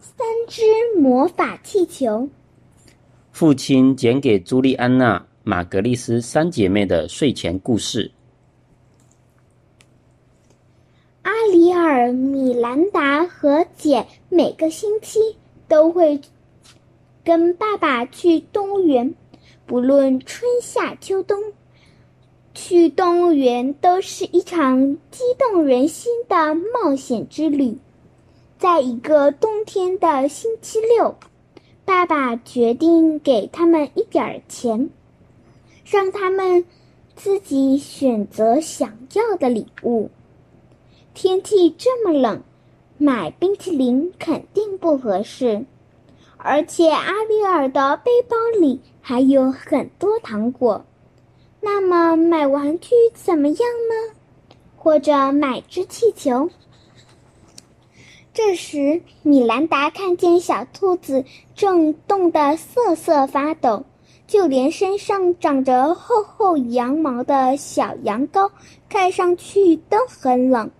三只魔法气球。父亲讲给朱莉安娜、玛格丽斯三姐妹的睡前故事。阿里尔、米兰达和简每个星期都会跟爸爸去动物园，不论春夏秋冬，去动物园都是一场激动人心的冒险之旅。在一个冬天的星期六。爸爸决定给他们一点钱，让他们自己选择想要的礼物。天气这么冷，买冰淇淋肯定不合适，而且阿丽尔的背包里还有很多糖果。那么买玩具怎么样呢？或者买只气球？这时，米兰达看见小兔子正冻得瑟瑟发抖，就连身上长着厚厚羊毛的小羊羔看上去都很冷。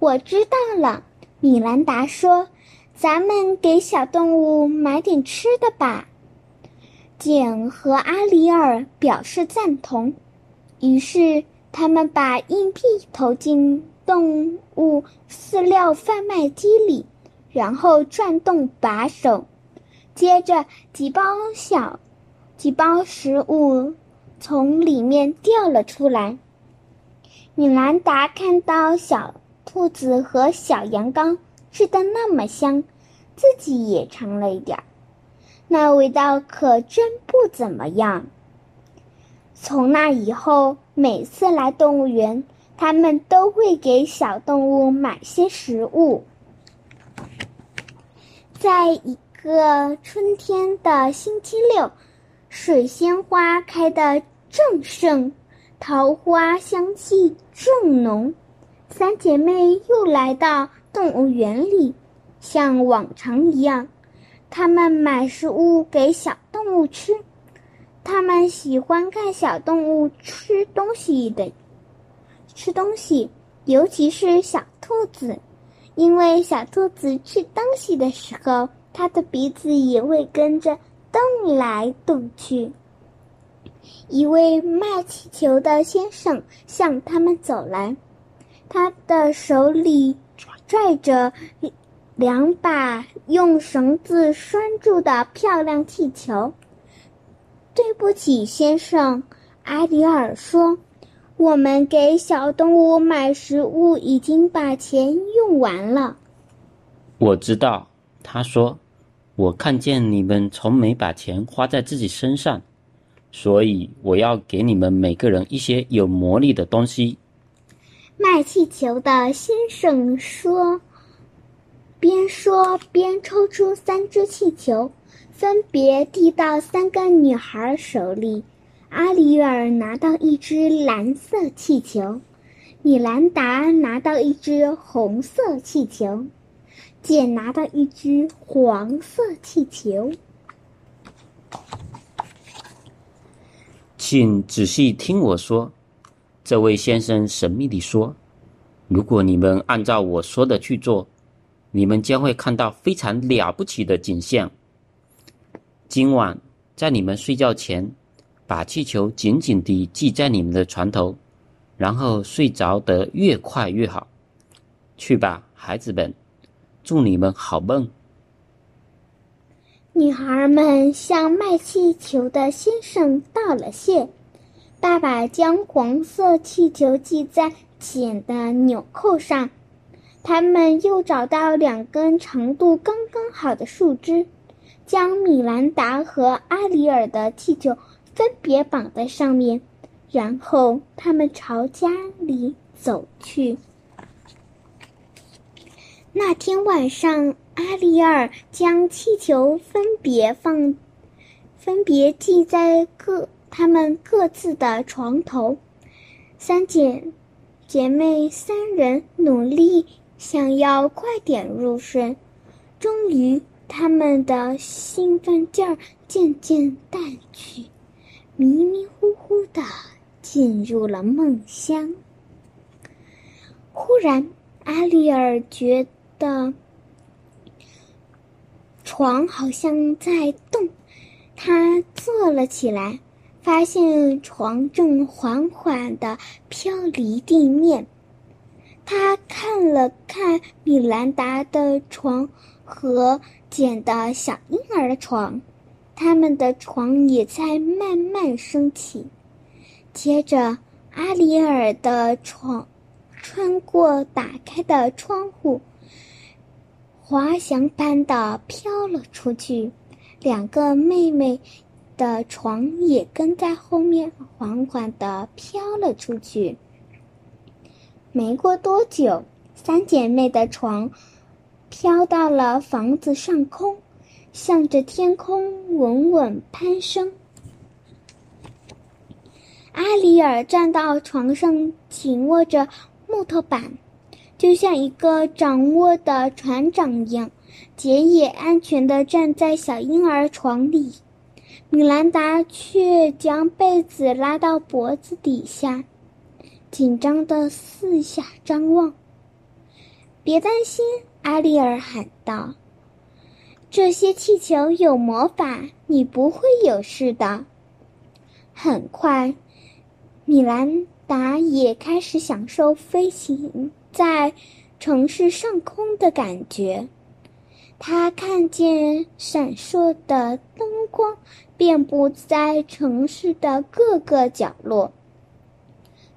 我知道了，米兰达说：“咱们给小动物买点吃的吧。”简和阿里尔表示赞同，于是他们把硬币投进。动物饲料贩卖机里，然后转动把手，接着几包小几包食物从里面掉了出来。米兰达看到小兔子和小羊羔吃的那么香，自己也尝了一点儿，那味道可真不怎么样。从那以后，每次来动物园。他们都会给小动物买些食物。在一个春天的星期六，水仙花开得正盛，桃花香气正浓。三姐妹又来到动物园里，像往常一样，她们买食物给小动物吃。她们喜欢看小动物吃东西的。吃东西，尤其是小兔子，因为小兔子吃东西的时候，它的鼻子也会跟着动来动去。一位卖气球的先生向他们走来，他的手里拽着两把用绳子拴住的漂亮气球。对不起，先生，阿迪尔说。我们给小动物买食物已经把钱用完了。我知道，他说：“我看见你们从没把钱花在自己身上，所以我要给你们每个人一些有魔力的东西。”卖气球的先生说，边说边抽出三只气球，分别递到三个女孩手里。阿里尔拿到一只蓝色气球，米兰达拿到一只红色气球，简拿到一只黄色气球。请仔细听我说，这位先生神秘地说：“如果你们按照我说的去做，你们将会看到非常了不起的景象。今晚在你们睡觉前。”把气球紧紧地系在你们的床头，然后睡着得越快越好。去吧，孩子们，祝你们好梦。女孩们向卖气球的先生道了谢。爸爸将黄色气球系在茧的纽扣上。他们又找到两根长度刚刚好的树枝，将米兰达和阿里尔的气球。分别绑在上面，然后他们朝家里走去。那天晚上，阿丽尔将气球分别放，分别系在各他们各自的床头。三姐姐妹三人努力想要快点入睡，终于，他们的兴奋劲儿渐渐淡去。迷迷糊糊的进入了梦乡。忽然，阿丽尔觉得床好像在动，他坐了起来，发现床正缓缓的飘离地面。他看了看米兰达的床和捡的小婴儿的床，他们的床也在慢慢升起。接着，阿里尔的床穿过打开的窗户，滑翔般的飘了出去。两个妹妹的床也跟在后面，缓缓的飘了出去。没过多久，三姐妹的床飘到了房子上空，向着天空稳稳攀升。阿里尔站到床上，紧握着木头板，就像一个掌握的船长一样，杰也安全地站在小婴儿床里。米兰达却将被子拉到脖子底下。紧张的四下张望。别担心，阿丽尔喊道：“这些气球有魔法，你不会有事的。”很快，米兰达也开始享受飞行在城市上空的感觉。他看见闪烁的灯光遍布在城市的各个角落。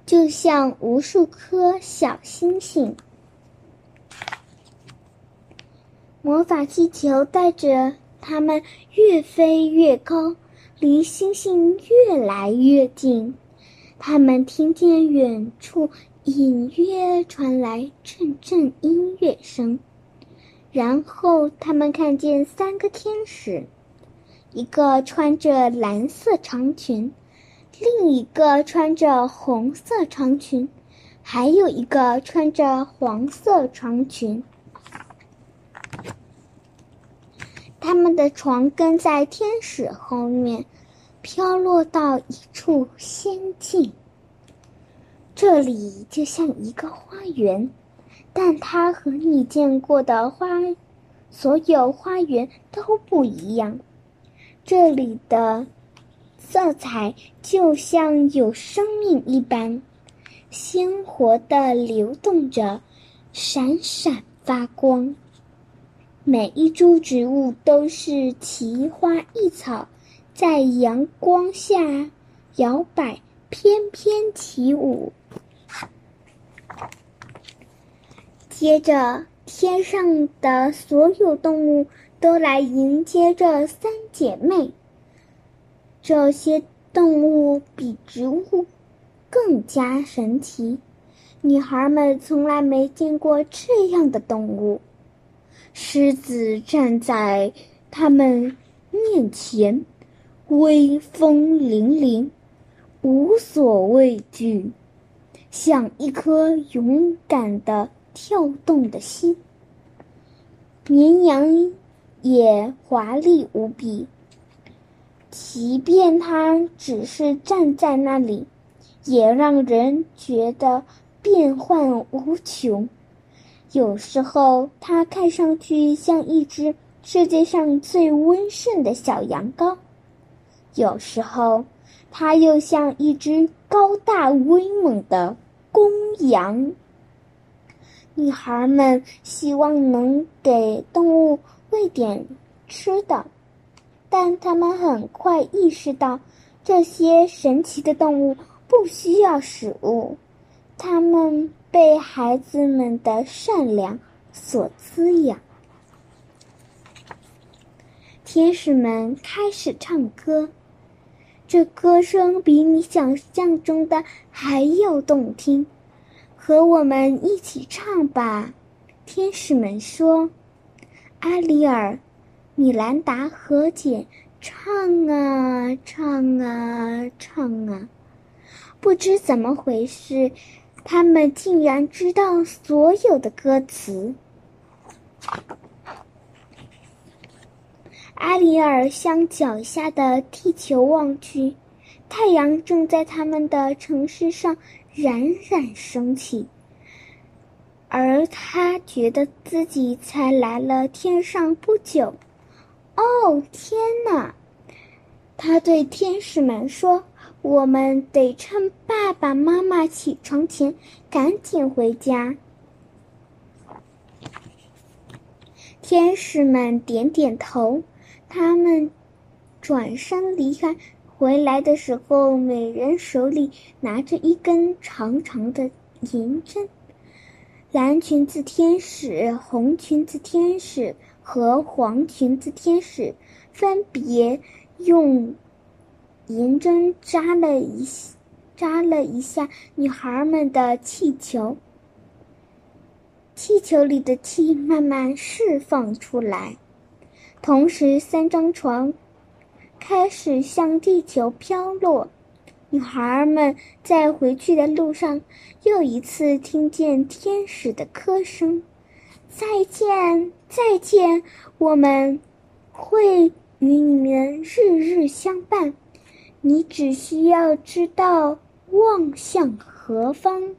就像无数颗小星星，魔法气球带着他们越飞越高，离星星越来越近。他们听见远处隐约传来阵阵音乐声，然后他们看见三个天使，一个穿着蓝色长裙。另一个穿着红色长裙，还有一个穿着黄色长裙。他们的床跟在天使后面，飘落到一处仙境。这里就像一个花园，但它和你见过的花，所有花园都不一样。这里的。色彩就像有生命一般，鲜活的流动着，闪闪发光。每一株植物都是奇花异草，在阳光下摇摆，翩翩起舞。接着，天上的所有动物都来迎接这三姐妹。这些动物比植物更加神奇，女孩们从来没见过这样的动物。狮子站在他们面前，威风凛凛，无所畏惧，像一颗勇敢的跳动的心。绵羊也华丽无比。即便它只是站在那里，也让人觉得变幻无穷。有时候，它看上去像一只世界上最温顺的小羊羔；有时候，它又像一只高大威猛的公羊。女孩们希望能给动物喂点吃的。但她们很快意识到，这些神奇的动物不需要食物，它们被孩子们的善良所滋养。天使们开始唱歌，这歌声比你想象中的还要动听。和我们一起唱吧，天使们说：“阿里尔。”米兰达和简，唱啊唱啊唱啊，不知怎么回事，他们竟然知道所有的歌词。阿里尔向脚下的地球望去，太阳正在他们的城市上冉冉升起，而他觉得自己才来了天上不久。哦，天哪！他对天使们说：“我们得趁爸爸妈妈起床前赶紧回家。”天使们点点头，他们转身离开。回来的时候，每人手里拿着一根长长的银针。蓝裙子天使、红裙子天使和黄裙子天使分别用银针扎了一扎了一下女孩们的气球，气球里的气慢慢释放出来，同时三张床。开始向地球飘落，女孩们在回去的路上又一次听见天使的歌声：“再见，再见，我们会与你们日日相伴。你只需要知道望向何方。”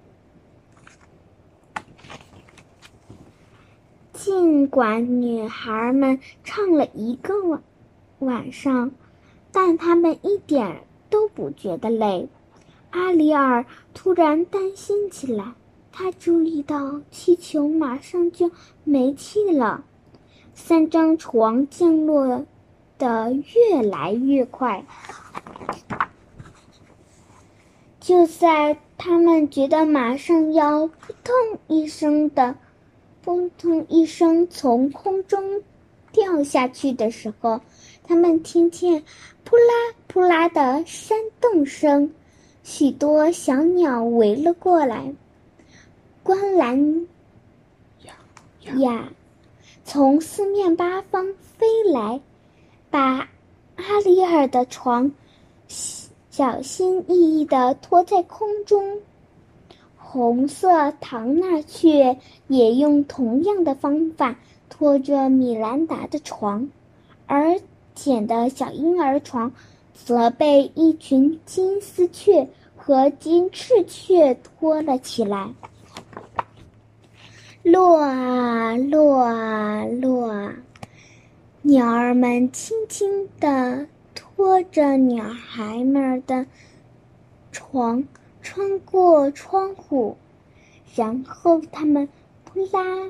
尽管女孩们唱了一个晚晚上。但他们一点都不觉得累。阿里尔突然担心起来，他注意到气球马上就没气了，三张床降落的越来越快。就在他们觉得马上要扑通一声的扑通一声从空中掉下去的时候，他们听见。扑啦扑啦的扇动声，许多小鸟围了过来。观澜呀，从四面八方飞来，把阿里尔的床小心翼翼地拖在空中。红色唐纳雀也用同样的方法拖着米兰达的床，而。捡的小婴儿床，则被一群金丝雀和金翅雀拖了起来。落啊落啊落啊，鸟儿们轻轻地拖着鸟孩们的床穿过窗户，然后他们扑啦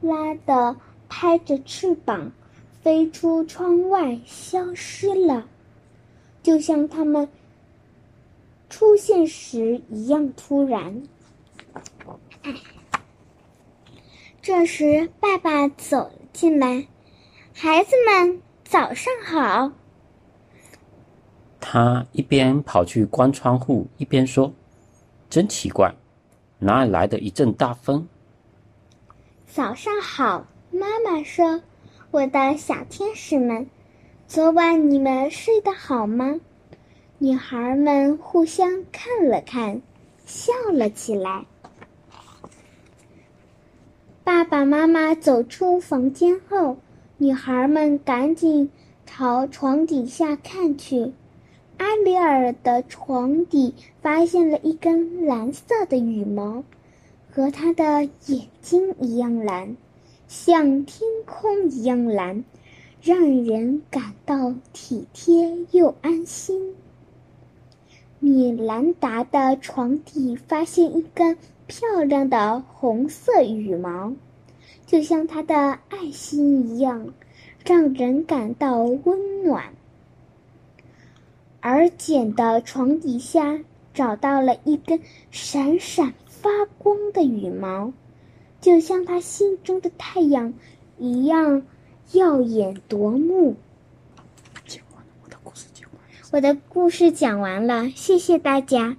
啦的拍着翅膀。飞出窗外，消失了，就像他们出现时一样突然。这时，爸爸走了进来，孩子们早上好。他一边跑去关窗户，一边说：“真奇怪，哪里来的一阵大风？”早上好，妈妈说。我的小天使们，昨晚你们睡得好吗？女孩们互相看了看，笑了起来。爸爸妈妈走出房间后，女孩们赶紧朝床底下看去。阿里尔的床底发现了一根蓝色的羽毛，和他的眼睛一样蓝。像天空一样蓝，让人感到体贴又安心。米兰达的床底发现一根漂亮的红色羽毛，就像他的爱心一样，让人感到温暖。而简的床底下找到了一根闪闪发光的羽毛。就像他心中的太阳一样耀眼夺目。我的故事讲完了。我的故事讲完了，谢谢大家。